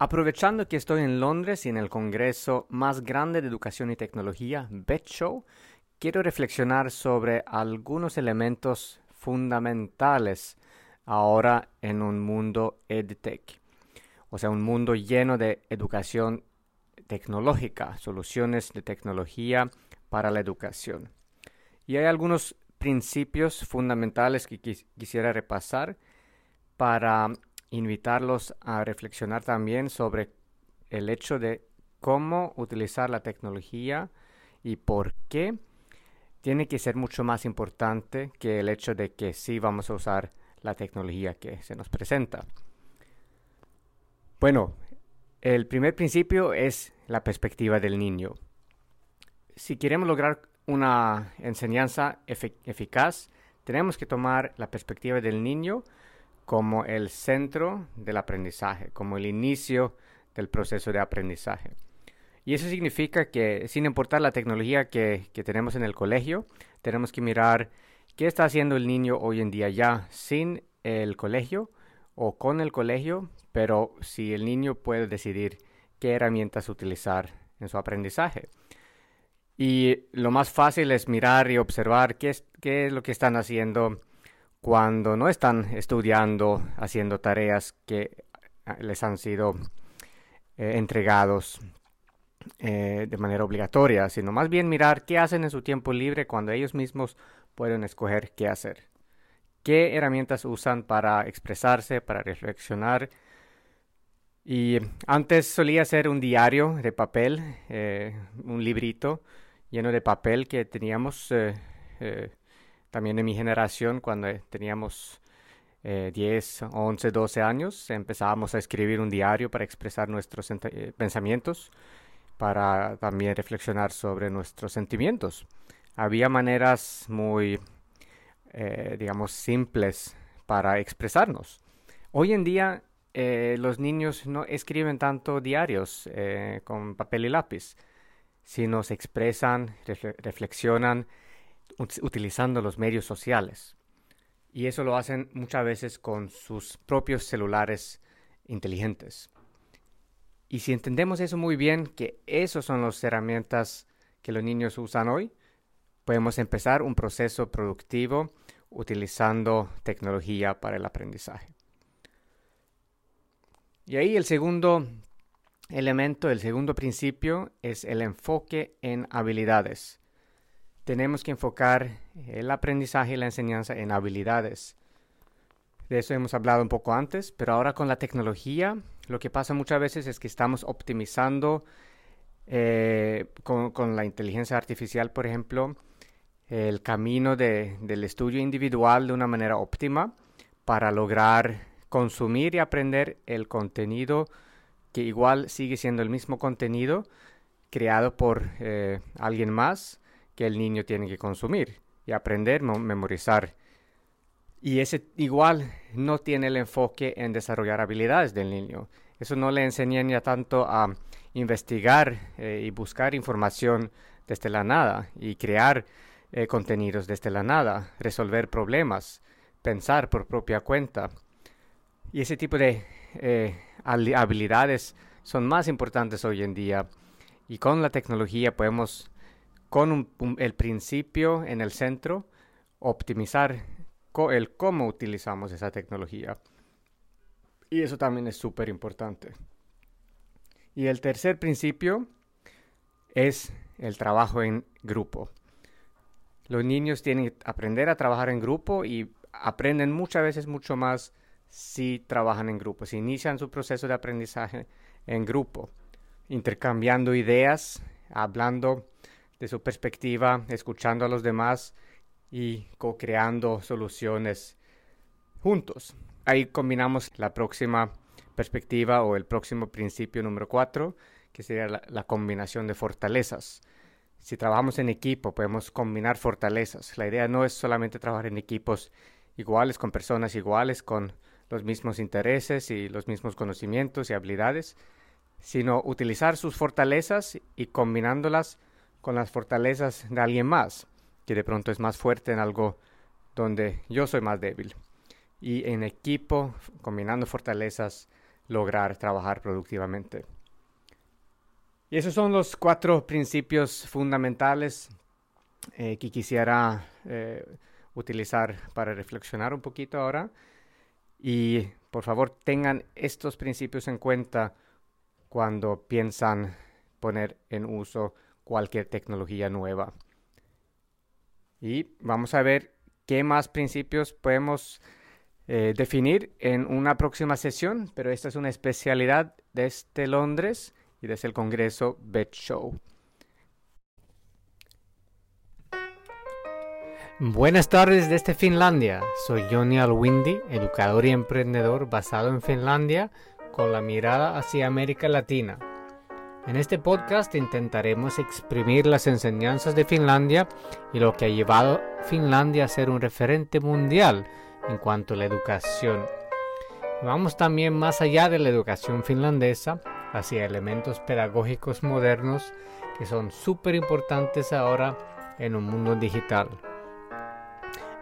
Aprovechando que estoy en Londres y en el congreso más grande de educación y tecnología, BetShow, quiero reflexionar sobre algunos elementos fundamentales ahora en un mundo EdTech, o sea, un mundo lleno de educación tecnológica, soluciones de tecnología para la educación. Y hay algunos principios fundamentales que quisiera repasar para invitarlos a reflexionar también sobre el hecho de cómo utilizar la tecnología y por qué tiene que ser mucho más importante que el hecho de que sí vamos a usar la tecnología que se nos presenta. Bueno, el primer principio es la perspectiva del niño. Si queremos lograr una enseñanza eficaz, tenemos que tomar la perspectiva del niño como el centro del aprendizaje, como el inicio del proceso de aprendizaje. Y eso significa que sin importar la tecnología que, que, tenemos en el colegio, tenemos que mirar qué está haciendo el niño hoy en día ya sin el colegio o con el colegio, pero si el niño puede decidir qué herramientas utilizar en su aprendizaje. Y lo más fácil es mirar y observar qué es, qué es lo que están haciendo cuando no están estudiando, haciendo tareas que ah, les han sido eh, entregados eh, de manera obligatoria, sino más bien mirar qué hacen en su tiempo libre cuando ellos mismos pueden escoger qué hacer qué herramientas usan para expresarse, para reflexionar. Y antes solía ser un diario de papel, eh, un librito lleno de papel que teníamos eh, también en mi generación cuando teníamos 10, 11, 12 años. Empezábamos a escribir un diario para expresar nuestros pensamientos, para también reflexionar sobre nuestros sentimientos. Había maneras muy eh, digamos, simples para expresarnos. Hoy en día eh, los niños no escriben tanto diarios eh, con papel y lápiz, sino se expresan, reflexionan utilizando los medios sociales. Y eso lo hacen muchas veces con sus propios celulares inteligentes. Y si entendemos eso muy bien, que esas son las herramientas que los niños usan hoy, podemos empezar un proceso productivo utilizando tecnología para el aprendizaje. Y ahí el segundo elemento, el segundo principio es el enfoque en habilidades. Tenemos que enfocar el aprendizaje y la enseñanza en habilidades. De eso hemos hablado un poco antes, pero ahora con la tecnología lo que pasa muchas veces es que estamos optimizando eh, con, la inteligencia artificial, por ejemplo, el camino del estudio individual de una manera óptima para lograr consumir y aprender el contenido que igual sigue siendo el mismo contenido creado por eh, alguien más que el niño tiene que consumir y aprender, memorizar. Y ese igual no tiene el enfoque en desarrollar habilidades del niño. Eso no le enseñan ya tanto a investigar eh, y buscar información desde la nada y crear eh, contenidos desde la nada, resolver problemas, pensar por propia cuenta. Y ese tipo de eh, habilidades son más importantes hoy en día. Y con la tecnología podemos, con el principio en el centro, optimizar el cómo utilizamos esa tecnología. Y eso también es súper importante. Y el tercer principio es el trabajo en grupo. Los niños tienen que aprender a trabajar en grupo y aprenden muchas veces mucho más si trabajan en grupo, si inician su proceso de aprendizaje en grupo, intercambiando ideas, hablando de su perspectiva, escuchando a los demás y co-creando soluciones juntos. Ahí combinamos la próxima perspectiva o el próximo principio número cuatro, que sería la, la combinación de fortalezas. Si trabajamos en equipo, podemos combinar fortalezas. La idea no es solamente trabajar en equipos iguales, con personas iguales, con los mismos intereses y los mismos conocimientos y habilidades, sino utilizar sus fortalezas y combinándolas con las fortalezas de alguien más, que de pronto es más fuerte en algo donde yo soy más débil. Y en equipo, combinando fortalezas, lograr trabajar productivamente. Y esos son los cuatro principios fundamentales eh, que quisiera eh, utilizar para reflexionar un poquito ahora. Y por favor tengan estos principios en cuenta cuando piensan poner en uso cualquier tecnología nueva. Y vamos a ver qué más principios podemos eh, definir en una próxima sesión, pero esta es una especialidad desde Londres y desde el Congreso Bet Show. Buenas tardes desde Finlandia. Soy Johnny Alwindi, educador y emprendedor basado en Finlandia con la mirada hacia América Latina. En este podcast intentaremos exprimir las enseñanzas de Finlandia y lo que ha llevado Finlandia a ser un referente mundial en cuanto a la educación. Vamos también más allá de la educación finlandesa hacia elementos pedagógicos modernos que son súper importantes ahora en un mundo digital.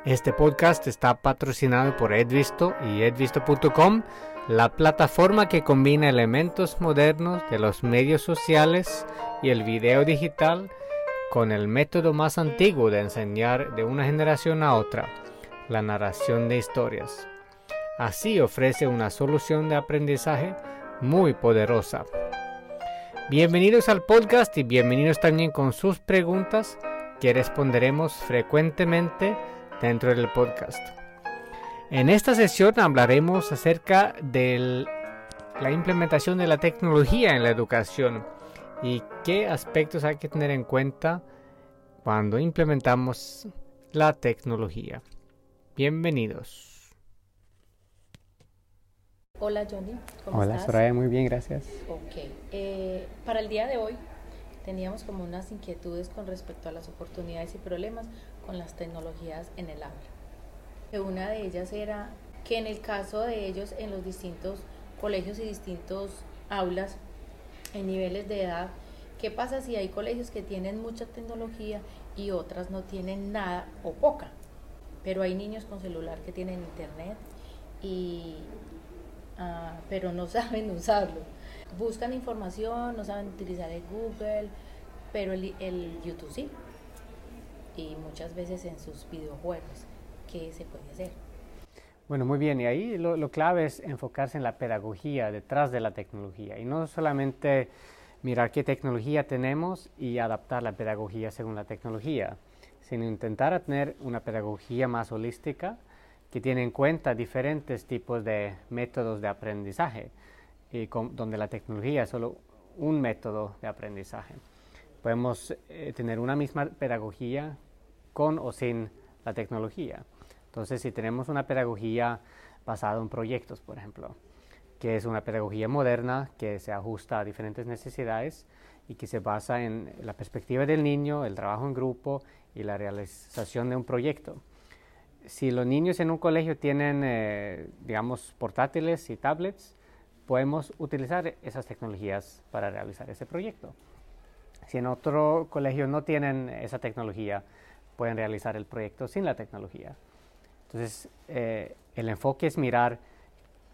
Este podcast está patrocinado por Edvisto y edvisto.com, la plataforma que combina elementos modernos de los medios sociales y el video digital con el método más antiguo de enseñar de una generación a otra, la narración de historias. Así ofrece una solución de aprendizaje muy poderosa. Bienvenidos al podcast y bienvenidos también con sus preguntas que responderemos frecuentemente dentro del podcast. En esta sesión hablaremos acerca de la implementación de la tecnología en la educación y qué aspectos hay que tener en cuenta cuando implementamos la tecnología. Bienvenidos. Hola Johnny, ¿cómo Hola Soraya, muy bien, gracias. Ok, eh, para el día de hoy teníamos como unas inquietudes con respecto a las oportunidades y problemas con las tecnologías en el aula. Una de ellas era que en el caso de ellos en los distintos colegios y distintos aulas en niveles de edad, ¿qué pasa si hay colegios que tienen mucha tecnología y otras no tienen nada o poca? Pero hay niños con celular que tienen internet y ah, pero no saben usarlo. Buscan información, no saben utilizar el Google, pero el, el YouTube sí y muchas veces en sus videojuegos. ¿Qué se puede hacer? Bueno, muy bien, y ahí lo, clave es enfocarse en la pedagogía detrás de la tecnología y no solamente mirar qué tecnología tenemos y adaptar la pedagogía según la tecnología, sino intentar tener una pedagogía más holística que tiene en cuenta diferentes tipos de métodos de aprendizaje, y donde la tecnología es solo un método de aprendizaje. Podemos eh, tener una misma pedagogía con o sin la tecnología. Entonces, si tenemos una pedagogía basada en proyectos, por ejemplo, que es una pedagogía moderna que se ajusta a diferentes necesidades y que se basa en la perspectiva del niño, el trabajo en grupo y la realización de un proyecto. Si los niños en un colegio tienen, eh, digamos, portátiles y tablets, podemos utilizar esas tecnologías para realizar ese proyecto. Si en otro colegio no tienen esa tecnología, pueden realizar el proyecto sin la tecnología. Entonces, eh, el enfoque es mirar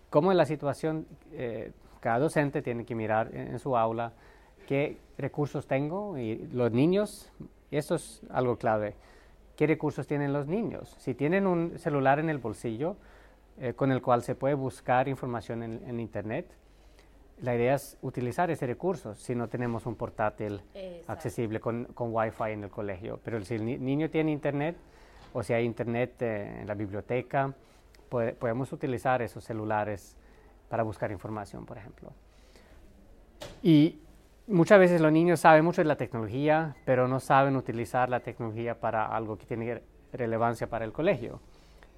cómo en la situación, eh, cada docente tiene que mirar en, su aula qué recursos tengo y los niños, eso es algo clave, qué recursos tienen los niños. Si tienen un celular en el bolsillo eh, con el cual se puede buscar información en Internet, la idea es utilizar ese recurso si no tenemos un portátil accesible con, con Wi-Fi en el colegio. Pero si el niño tiene internet o si hay internet eh, en la biblioteca, podemos utilizar esos celulares para buscar información, por ejemplo. Y muchas veces los niños saben mucho de la tecnología, pero no saben utilizar la tecnología para algo que tiene relevancia para el colegio.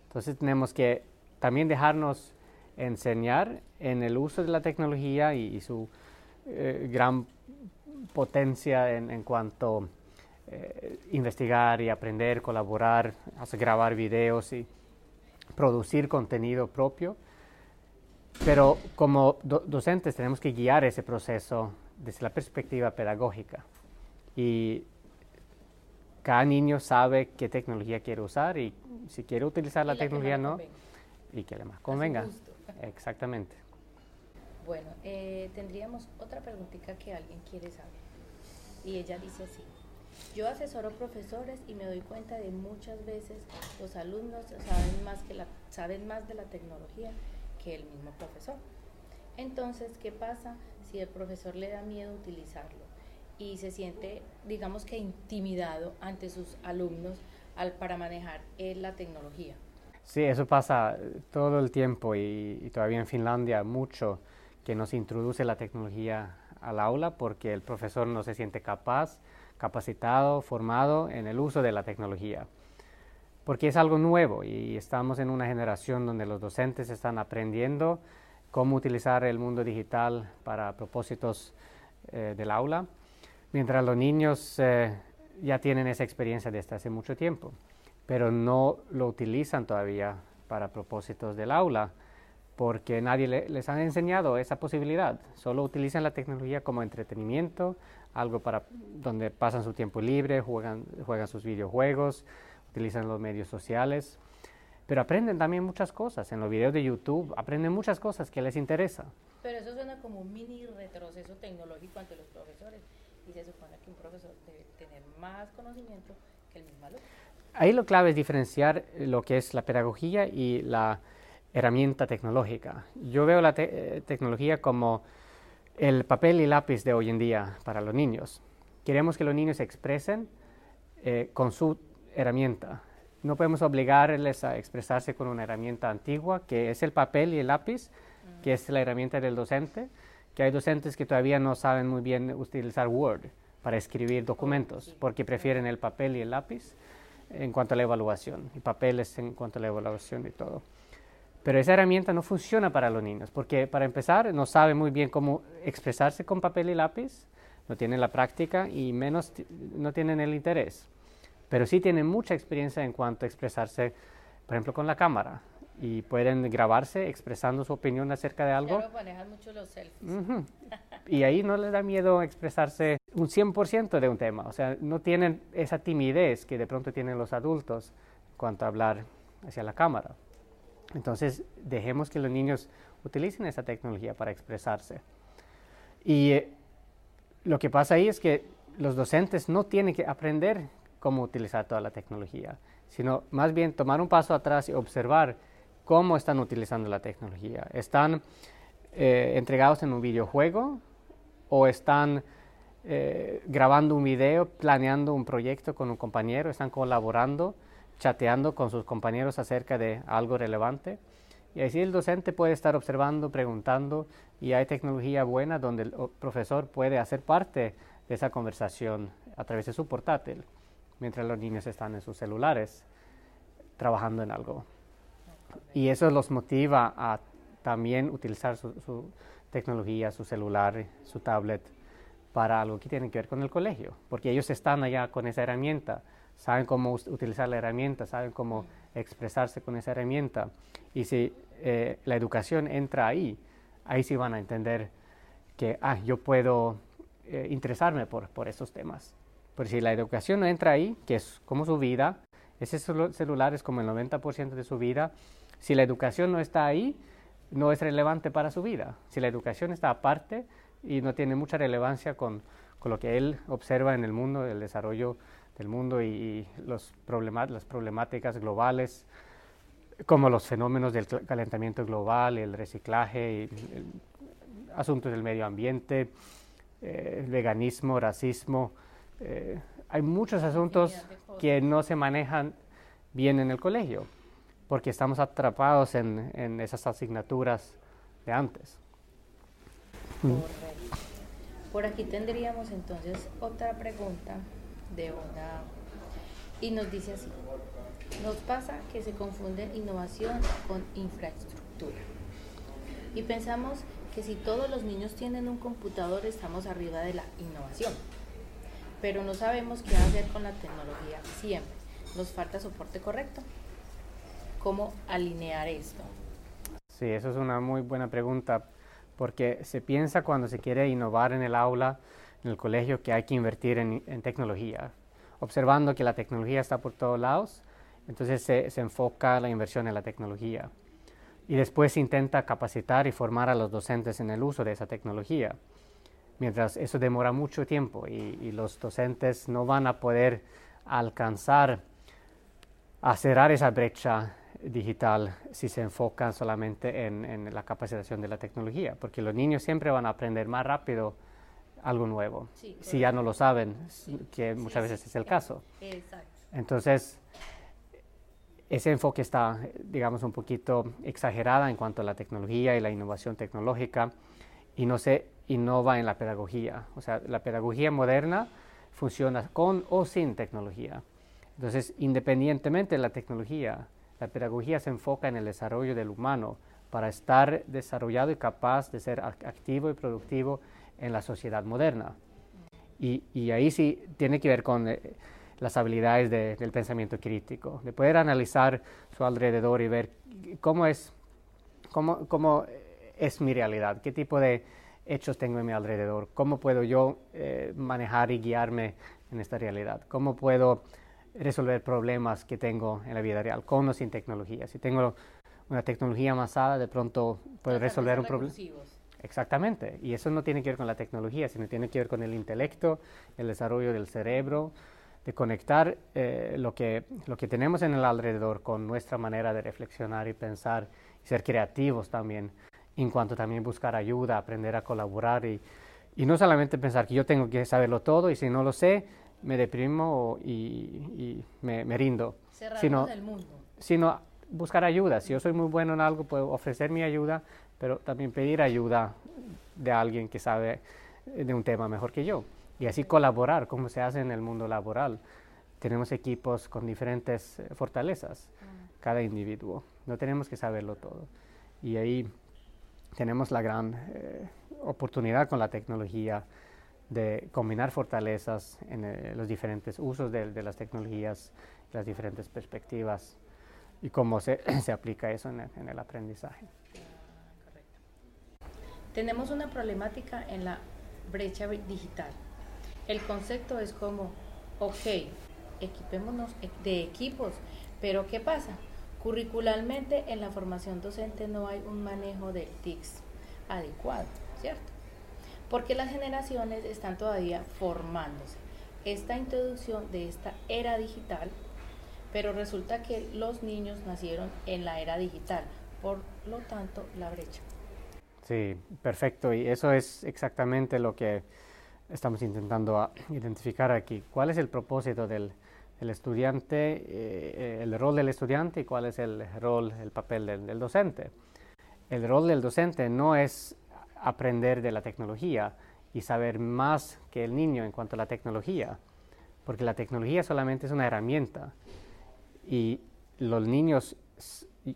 Entonces tenemos que también dejarnos enseñar en el uso de la tecnología y, su eh, gran potencia en, cuanto eh, investigar y aprender, colaborar, grabar videos y producir contenido propio. Pero como docentes tenemos que guiar ese proceso desde la perspectiva pedagógica. Y cada niño sabe qué tecnología quiere usar y si quiere utilizar la, tecnología no, y que le más convenga. Exactamente. Bueno, eh, tendríamos otra preguntita que alguien quiere saber. Y ella dice así. Yo asesoro profesores y me doy cuenta de muchas veces los alumnos saben más, que la, saben más de la tecnología que el mismo profesor. Entonces, ¿qué pasa si el profesor le da miedo utilizarlo y se siente, digamos que intimidado ante sus alumnos al, para manejar eh, la tecnología? Sí, eso pasa todo el tiempo y, y todavía en Finlandia mucho que nos introduce la tecnología al aula porque el profesor no se siente capaz, capacitado, formado en el uso de la tecnología. Porque es algo nuevo y estamos en una generación donde los docentes están aprendiendo cómo utilizar el mundo digital para propósitos eh, del aula, mientras los niños eh, ya tienen esa experiencia desde hace mucho tiempo, pero no lo utilizan todavía para propósitos del aula porque nadie les ha enseñado esa posibilidad. Solo utilizan la tecnología como entretenimiento, algo para donde pasan su tiempo libre, juegan, juegan sus videojuegos, utilizan los medios sociales, pero aprenden también muchas cosas. En los videos de YouTube aprenden muchas cosas que les interesa. Pero eso suena como un mini retroceso tecnológico ante los profesores y se supone que un profesor debe tener más conocimiento que el mismo alumno. Ahí lo clave es diferenciar lo que es la pedagogía y la herramienta tecnológica. Yo veo la eh, tecnología como el papel y lápiz de hoy en día para los niños. Queremos que los niños se expresen eh, con su herramienta. No podemos obligarles a expresarse con una herramienta antigua, que es el papel y el lápiz, que es la herramienta del docente, que hay docentes que todavía no saben muy bien utilizar Word para escribir documentos, porque prefieren el papel y el lápiz en cuanto a la evaluación, y papeles en cuanto a la evaluación y todo. Pero esa herramienta no funciona para los niños, porque para empezar no saben muy bien cómo expresarse con papel y lápiz, no tienen la práctica y menos no tienen el interés. Pero sí tienen mucha experiencia en cuanto a expresarse, por ejemplo, con la cámara y pueden grabarse expresando su opinión acerca de algo. Claro, manejan mucho los selfies. Y ahí no les da miedo expresarse un 100% de un tema, o sea, no tienen esa timidez que de pronto tienen los adultos en cuanto a hablar hacia la cámara. Entonces, dejemos que los niños utilicen esa tecnología para expresarse. Y eh, lo que pasa ahí es que los docentes no tienen que aprender cómo utilizar toda la tecnología, sino más bien tomar un paso atrás y observar cómo están utilizando la tecnología. ¿Están eh, entregados en un videojuego o están eh, grabando un video, planeando un proyecto con un compañero, están colaborando? Chateando con sus compañeros acerca de algo relevante. Y así el docente puede estar observando, preguntando, y hay tecnología buena donde el profesor puede hacer parte de esa conversación a través de su portátil, mientras los niños están en sus celulares trabajando en algo. Y eso los motiva a también utilizar su, tecnología, su celular, su tablet, para algo que tiene que ver con el colegio, porque ellos están allá con esa herramienta saben cómo utilizar la herramienta, saben cómo expresarse con esa herramienta. Y si eh, la educación entra ahí, ahí sí van a entender que, ah, yo puedo eh, interesarme por, por estos temas. Pero si la educación no entra ahí, que es como su vida, ese celular es como el 90% de su vida, si la educación no está ahí, no es relevante para su vida. Si la educación está aparte y no tiene mucha relevancia con, con lo que él observa en el mundo, el desarrollo del mundo y, los las problemáticas globales, como los fenómenos del calentamiento global, el reciclaje, y, asuntos del medio ambiente, eh, el veganismo, racismo. Eh, hay muchos asuntos que no se manejan bien en el colegio, porque estamos atrapados en, en esas asignaturas de antes. Por aquí tendríamos entonces otra pregunta de una... Y nos dice así, nos pasa que se confunde innovación con infraestructura. Y pensamos que si todos los niños tienen un computador estamos arriba de la innovación. Pero no sabemos qué hacer con la tecnología siempre. Nos falta soporte correcto. ¿Cómo alinear esto? Sí, eso es una muy buena pregunta porque se piensa cuando se quiere innovar en el aula en el colegio que hay que invertir en, tecnología, observando que la tecnología está por todos lados, entonces se, enfoca la inversión en la tecnología. y después se intenta capacitar y formar a los docentes en el uso de esa tecnología. Mientras eso demora mucho tiempo y, los docentes no van a poder alcanzar a cerrar esa brecha digital si se enfocan solamente en, la capacitación de la tecnología, porque los niños siempre van a aprender más rápido algo nuevo, si ya no lo saben, que muchas veces es el caso. Entonces, ese enfoque está, digamos, un poquito exagerada en cuanto a la tecnología y la innovación tecnológica y no se innova en la pedagogía. O sea, la pedagogía moderna funciona con o sin tecnología. Entonces, independientemente de la tecnología, la pedagogía se enfoca en el desarrollo del humano para estar desarrollado y capaz de ser activo y productivo en la sociedad moderna. Y, y ahí sí tiene que ver con eh, las habilidades del pensamiento crítico, de poder analizar su alrededor y ver cómo es, cómo, cómo es mi realidad, qué tipo de hechos tengo en mi alrededor, cómo puedo yo eh, manejar y guiarme en esta realidad, cómo puedo resolver problemas que tengo en la vida real, con o sin tecnología. Si tengo una tecnología avanzada, de pronto puedo resolver un problema. Exactamente, y eso no tiene que ver con la tecnología, sino tiene que ver con el intelecto, el desarrollo del cerebro, de conectar eh, lo, que, lo que tenemos en el alrededor con nuestra manera de reflexionar y pensar y ser creativos también, en cuanto también buscar ayuda, aprender a colaborar y, y no solamente pensar que yo tengo que saberlo todo y si no lo sé, me deprimo y, y me, me, rindo. sino, mundo. Sino buscar ayuda. Si yo soy muy bueno en algo, puedo ofrecer mi ayuda, pero también pedir ayuda de alguien que sabe de un tema mejor que yo y así colaborar como se hace en el mundo laboral. Tenemos equipos con diferentes eh, fortalezas, cada individuo. No tenemos que saberlo todo. Y ahí tenemos la gran eh, oportunidad con la tecnología de combinar fortalezas en eh, los diferentes usos de, las tecnologías, las diferentes perspectivas y cómo se, se aplica eso en en el aprendizaje. Tenemos una problemática en la brecha digital el concepto es como, ok, equipémonos de equipos, pero ¿qué pasa? Curricularmente en la formación docente no hay un manejo de TICS adecuado, ¿cierto? Porque las generaciones están todavía formándose. Esta introducción de esta era digital, pero resulta que los niños nacieron en la era digital, por lo tanto la brecha. Sí, perfecto. Y eso es exactamente lo que estamos intentando identificar aquí. ¿Cuál es el propósito del, estudiante, eh, el rol del estudiante y cuál es el rol, el papel del, docente? El rol del docente no es aprender de la tecnología y saber más que el niño en cuanto a la tecnología, porque la tecnología solamente es una herramienta y los niños,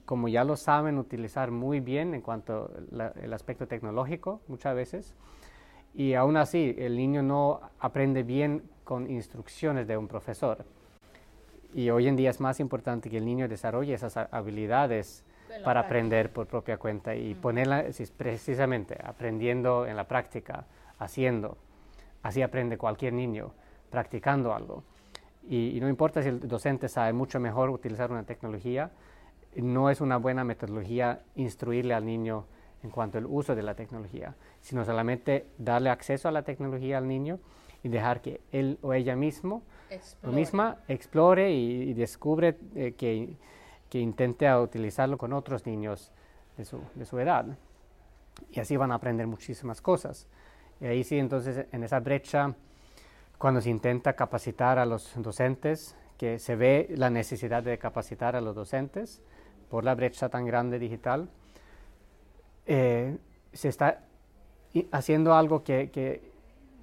como ya lo saben utilizar muy bien en cuanto al aspecto tecnológico muchas veces, y aún así el niño no aprende bien con instrucciones de un profesor. Y hoy en día es más importante que el niño desarrolle esas habilidades para aprender por propia cuenta y ponerla precisamente aprendiendo en la práctica, haciendo. Así aprende cualquier niño, practicando algo. Y, y, no importa si el docente sabe mucho mejor utilizar una tecnología, no es una buena metodología instruirle al niño en cuanto al uso de la tecnología, sino solamente darle acceso a la tecnología al niño y dejar que él o ella mismo, explore. misma explore y, descubre eh, que, que, intente utilizarlo con otros niños de su, de su edad. Y así van a aprender muchísimas cosas. Y ahí sí, entonces, en esa brecha, cuando se intenta capacitar a los docentes, que se ve la necesidad de capacitar a los docentes por la brecha tan grande digital, eh, se está haciendo algo que,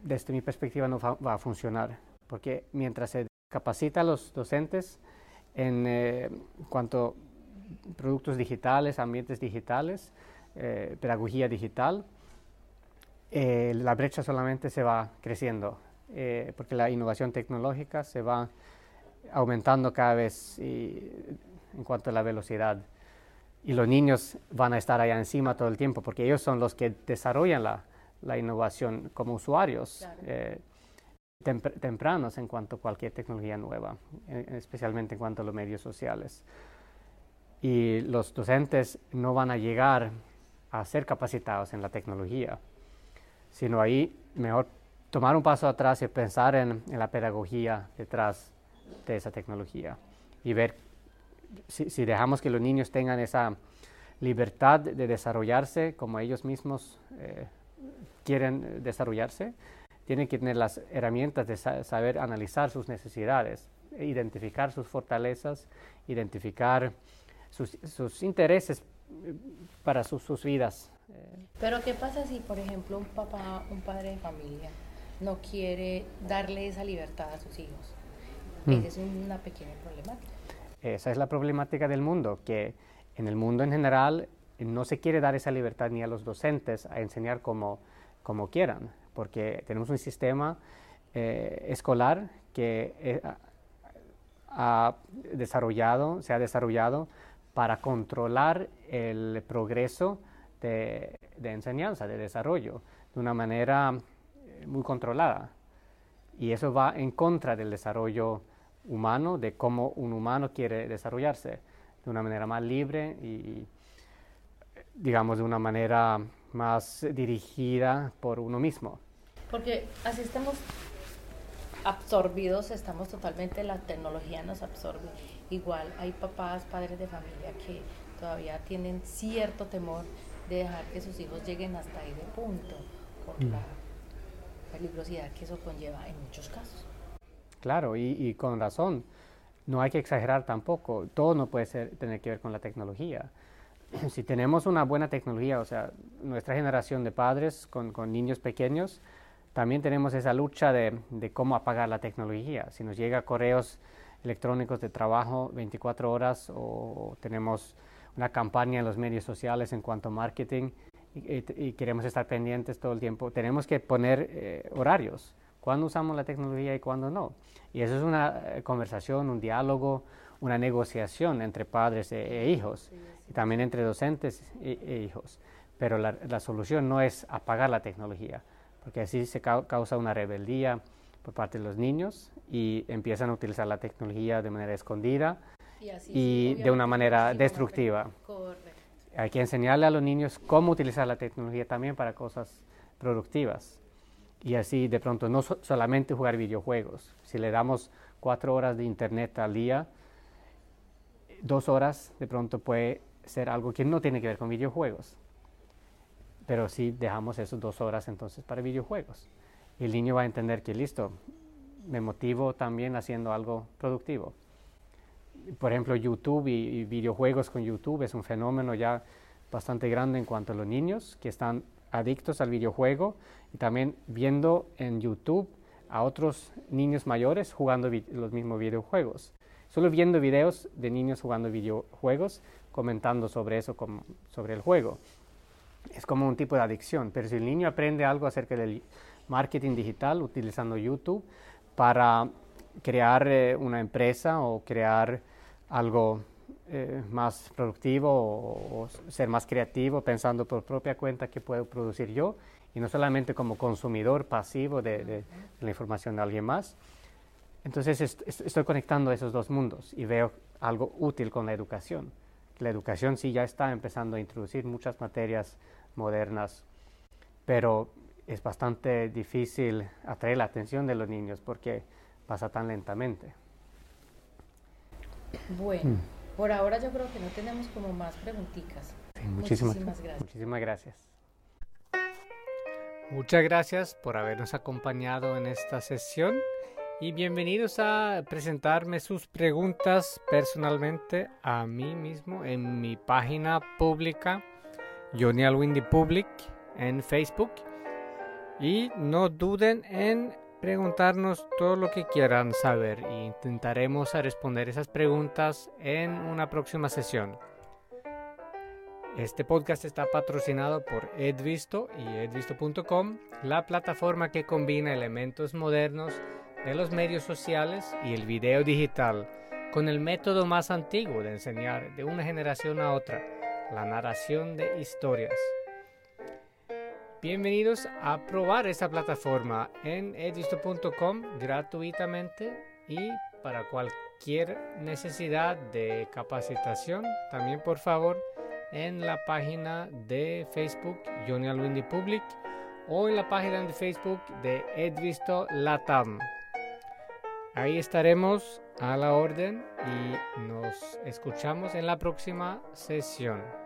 desde mi perspectiva no va, a funcionar, porque mientras se capacita a los docentes en eh, cuanto a productos digitales, ambientes digitales, eh, pedagogía digital, la brecha solamente se va creciendo, porque la innovación tecnológica se va aumentando cada vez en cuanto a la velocidad y los niños van a estar allá encima todo el tiempo porque ellos son los que desarrollan la, la innovación como usuarios eh, tempranos en cuanto a cualquier tecnología nueva, especialmente en cuanto a los medios sociales. y los docentes no van a llegar a ser capacitados en la tecnología, sino ahí mejor tomar un paso atrás y pensar en, la pedagogía detrás de esa tecnología y ver si, dejamos que los niños tengan esa libertad de desarrollarse como ellos mismos eh, quieren desarrollarse, tienen que tener las herramientas de saber analizar sus necesidades, identificar sus fortalezas, identificar sus, intereses eh, para sus, vidas. Pero ¿qué pasa si, por ejemplo, un papá, un padre de familia no quiere darle esa libertad a sus hijos? Mm. Esa es una pequeña problemática. Esa es la problemática del mundo, que en el mundo en general no se quiere dar esa libertad ni a los docentes a enseñar como, como quieran, porque tenemos un sistema eh, escolar que eh, ha desarrollado, se ha desarrollado para controlar el progreso de, enseñanza, de desarrollo, de una manera muy controlada. Y eso va en contra del desarrollo humano, de cómo un humano quiere desarrollarse, de una manera más libre y, digamos, de una manera más dirigida por uno mismo. Porque así estamos absorbidos, estamos totalmente, la tecnología nos absorbe. Igual hay papás, padres de familia que todavía tienen cierto temor de dejar que sus hijos lleguen hasta ahí de punto, por mm. la peligrosidad que eso conlleva en muchos casos. Claro, y, con razón. No hay que exagerar tampoco. Todo no puede ser, tener que ver con la tecnología. Si tenemos una buena tecnología, o sea, nuestra generación de padres con, niños pequeños, también tenemos esa lucha de, de, cómo apagar la tecnología. Si nos llega correos electrónicos de trabajo 24 horas o tenemos una campaña en los medios sociales en cuanto a marketing y, queremos estar pendientes todo el tiempo, tenemos que poner eh, horarios, cuándo usamos la tecnología y cuándo no. Y eso es una eh, conversación, un diálogo, una negociación entre padres e, e hijos y también entre docentes e, e hijos. Pero la, la solución no es apagar la tecnología porque así se causa una rebeldía por parte de los niños y empiezan a utilizar la tecnología de manera escondida y, de una manera destructiva. Hay que enseñarle a los niños cómo utilizar la tecnología también para cosas productivas. Y así de pronto no solamente jugar videojuegos. Si le damos cuatro horas de internet al día, dos horas de pronto puede ser algo que no tiene que ver con videojuegos pero si dejamos esas dos horas entonces para videojuegos. El niño va a entender que listo, me motivo también haciendo algo productivo. Por ejemplo, YouTube y, videojuegos con YouTube es un fenómeno ya bastante grande en cuanto a los niños que están adictos al videojuego y también viendo en YouTube a otros niños mayores jugando los mismos videojuegos. Solo viendo videos de niños jugando videojuegos, comentando sobre eso, sobre el juego es como un tipo de adicción, pero si el niño aprende algo acerca del marketing digital utilizando YouTube para crear eh, una empresa o crear algo eh, más productivo o, ser más creativo pensando por propia cuenta que puedo producir yo y no solamente como consumidor pasivo de, la información de alguien más. Entonces estoy conectando esos dos mundos y veo algo útil con la educación. La educación sí ya está empezando a introducir muchas materias modernas, pero es bastante difícil atraer la atención de los niños porque pasa tan lentamente. Bueno, mm. Por ahora yo creo que no tenemos como más preguntitas. muchísimas, gracias. Muchísimas gracias. Muchas gracias por habernos acompañado en esta sesión y bienvenidos a presentarme sus preguntas personalmente a mí mismo en mi página pública Johnny Alwindy Public en Facebook. Y no duden en preguntarnos todo lo que quieran saber e intentaremos responder esas preguntas en una próxima sesión. Este podcast está patrocinado por Edvisto y edvisto.com, la plataforma que combina elementos modernos de los medios sociales y el video digital con el método más antiguo de enseñar de una generación a otra la narración de historias. Bienvenidos a probar esta plataforma en edisto.com gratuitamente y para cualquier necesidad de capacitación, también por favor en la página de Facebook Johnny Alwindi Public o en la página de Facebook de Edvisto Latam. Ahí estaremos a la orden y nos escuchamos en la próxima sesión.